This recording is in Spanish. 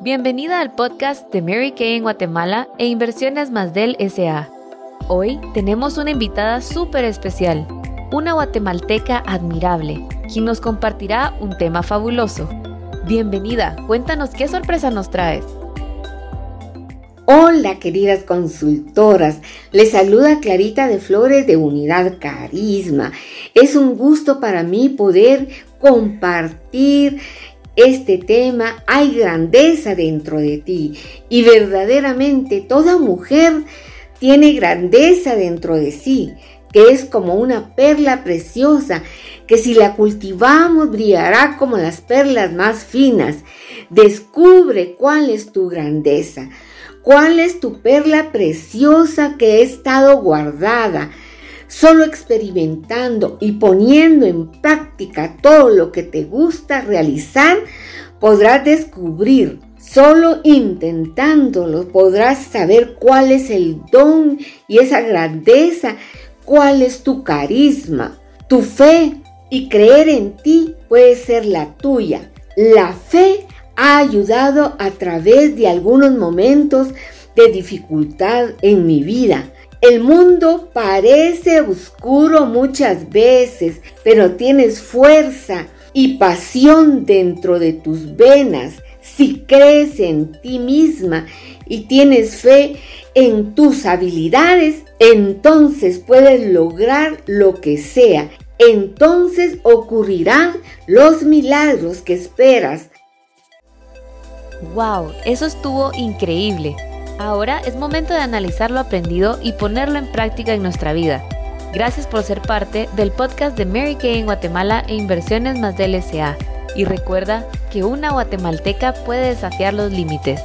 Bienvenida al podcast de Mary Kay en Guatemala e Inversiones Más del SA. Hoy tenemos una invitada súper especial, una guatemalteca admirable, quien nos compartirá un tema fabuloso. Bienvenida, cuéntanos qué sorpresa nos traes. Hola queridas consultoras, les saluda Clarita de Flores de Unidad Carisma. Es un gusto para mí poder compartir este tema, hay grandeza dentro de ti y verdaderamente toda mujer tiene grandeza dentro de sí, que es como una perla preciosa, que si la cultivamos brillará como las perlas más finas. Descubre cuál es tu grandeza, cuál es tu perla preciosa que ha estado guardada Solo experimentando y poniendo en práctica todo lo que te gusta realizar, podrás descubrir. Solo intentándolo podrás saber cuál es el don y esa grandeza, cuál es tu carisma, tu fe y creer en ti puede ser la tuya. La fe ha ayudado a través de algunos momentos de dificultad en mi vida el mundo parece oscuro muchas veces, pero tienes fuerza y pasión dentro de tus venas. Si crees en ti misma y tienes fe en tus habilidades, entonces puedes lograr lo que sea. Entonces ocurrirán los milagros que esperas. ¡Wow! Eso estuvo increíble. Ahora es momento de analizar lo aprendido y ponerlo en práctica en nuestra vida. Gracias por ser parte del podcast de Mary Kay en Guatemala e Inversiones más del SA. Y recuerda que una guatemalteca puede desafiar los límites.